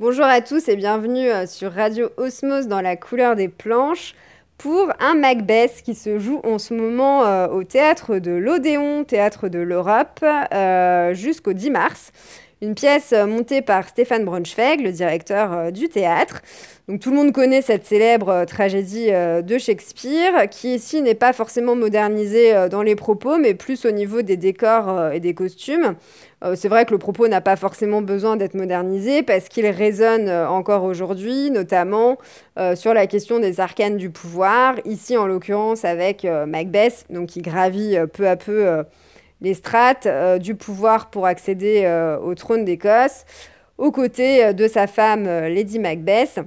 Bonjour à tous et bienvenue euh, sur Radio Osmos dans la couleur des planches pour un Macbeth qui se joue en ce moment euh, au théâtre de l'Odéon, théâtre de l'Europe, euh, jusqu'au 10 mars. Une pièce montée par Stéphane Braunschweig, le directeur du théâtre. Donc tout le monde connaît cette célèbre tragédie de Shakespeare, qui ici n'est pas forcément modernisée dans les propos, mais plus au niveau des décors et des costumes. Euh, c'est vrai que le propos n'a pas forcément besoin d'être modernisé parce qu'il résonne euh, encore aujourd'hui, notamment euh, sur la question des arcanes du pouvoir, ici en l'occurrence avec Macbeth, donc qui gravit peu à peu les strates du pouvoir pour accéder au trône d'Écosse, aux côtés de sa femme Lady Macbeth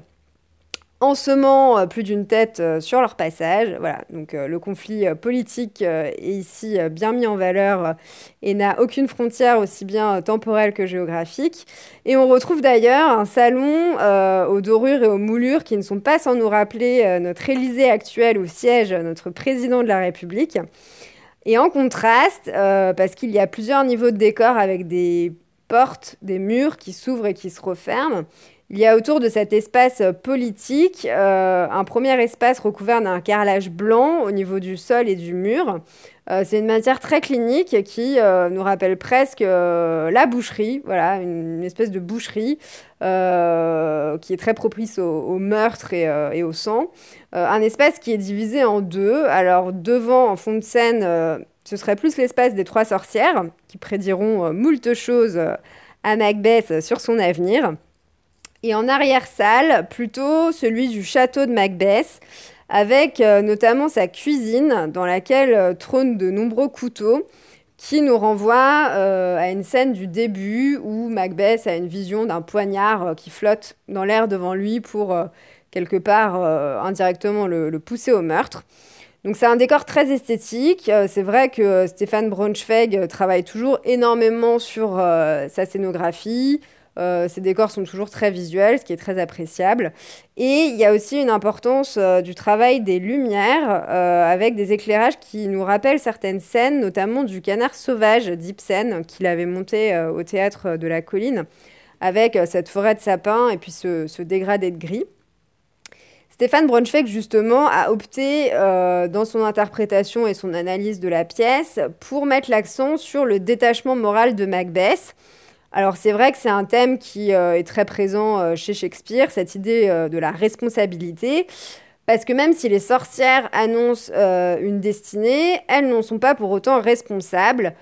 en semant euh, plus d'une tête euh, sur leur passage. Voilà, donc euh, le conflit politique est ici bien mis en valeur et n'a aucune frontière aussi bien temporelle que géographique. Et on retrouve d'ailleurs un salon aux dorures et aux moulures qui ne sont pas sans nous rappeler notre Élysée actuel où siège notre président de la République. Et en contraste, parce qu'il y a plusieurs niveaux de décor avec des portes, des murs qui s'ouvrent et qui se referment, il y a autour de cet espace politique euh, un premier espace recouvert d'un carrelage blanc au niveau du sol et du mur. Euh, c'est une matière très clinique qui euh, nous rappelle presque la boucherie, voilà, une, espèce de boucherie qui est très propice au, meurtre et, au sang. un espace qui est divisé en deux. Alors devant, en fond de scène, ce serait plus l'espace des trois sorcières qui prédiront moult choses à Macbeth sur son avenir. Et en arrière-salle, plutôt celui du château de Macbeth, avec euh, notamment sa cuisine dans laquelle euh, trônent de nombreux couteaux qui nous renvoie euh, à une scène du début où Macbeth a une vision d'un poignard qui flotte dans l'air devant lui pour quelque part indirectement le, le, pousser au meurtre. Donc c'est un décor très esthétique. c'est vrai que Stéphane Braunschweig travaille toujours énormément sur sa scénographie, euh, ces décors sont toujours très visuels, ce qui est très appréciable. Et il y a aussi une importance euh, du travail des lumières, euh, avec des éclairages qui nous rappellent certaines scènes, notamment du canard sauvage d'Ibsen, qu'il avait monté au théâtre de la colline, avec cette forêt de sapins et puis ce, dégradé de gris. Stéphane Braunschweig, justement, a opté dans son interprétation et son analyse de la pièce pour mettre l'accent sur le détachement moral de Macbeth, alors c'est vrai que c'est un thème qui euh, est très présent euh, chez Shakespeare, cette idée euh, de la responsabilité. Parce que même si les sorcières annoncent une destinée, elles n'en sont pas pour autant responsables,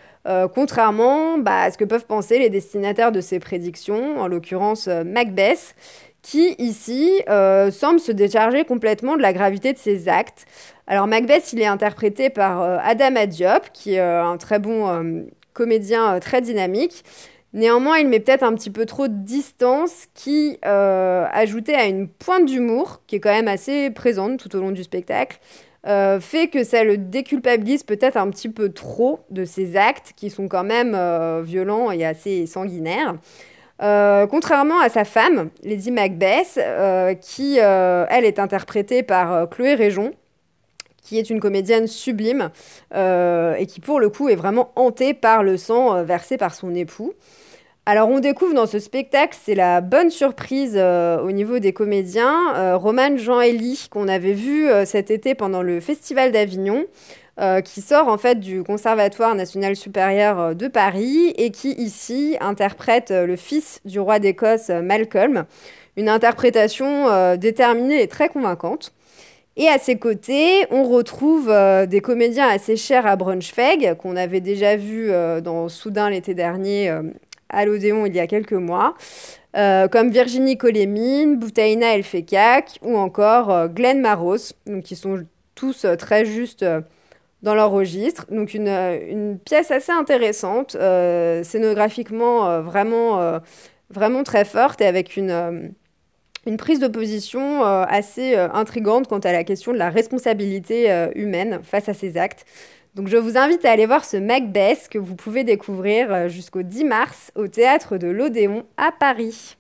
contrairement bah, à ce que peuvent penser les destinataires de ces prédictions, en l'occurrence Macbeth, qui ici semble se décharger complètement de la gravité de ses actes. Alors Macbeth, il est interprété par Adam Adiop, qui est un très bon comédien très dynamique. Néanmoins, il met peut-être un petit peu trop de distance qui, euh, ajouté à une pointe d'humour, qui est quand même assez présente tout au long du spectacle, euh, fait que ça le déculpabilise peut-être un petit peu trop de ses actes qui sont quand même euh, violents et assez sanguinaires. contrairement à sa femme, Lady Macbeth, qui, elle, est interprétée par Chloé Réjon, qui est une comédienne sublime et qui, pour le coup, est vraiment hantée par le sang versé par son époux. Alors on découvre dans ce spectacle, c'est la bonne surprise euh, au niveau des comédiens, euh, Romane Jean-Élie qu'on avait vu euh, cet été pendant le Festival d'Avignon, qui sort en fait du Conservatoire national supérieur de Paris et qui ici interprète le fils du roi d'Écosse Malcolm, une interprétation déterminée et très convaincante. Et à ses côtés, on retrouve des comédiens assez chers à Braunschweig, qu'on avait déjà vu dans Soudain l'été dernier à l'Odéon il y a quelques mois, euh, comme Virginie Colémine, Boutaina Elfekak ou encore euh, Glenn Maros, donc qui sont tous euh, très justes dans leur registre. Donc une, une pièce assez intéressante, scénographiquement vraiment, vraiment très forte et avec une, une prise de position assez intrigante quant à la question de la responsabilité humaine face à ces actes. Donc je vous invite à aller voir ce Macbeth que vous pouvez découvrir euh, jusqu'au 10 mars au théâtre de l'Odéon à Paris.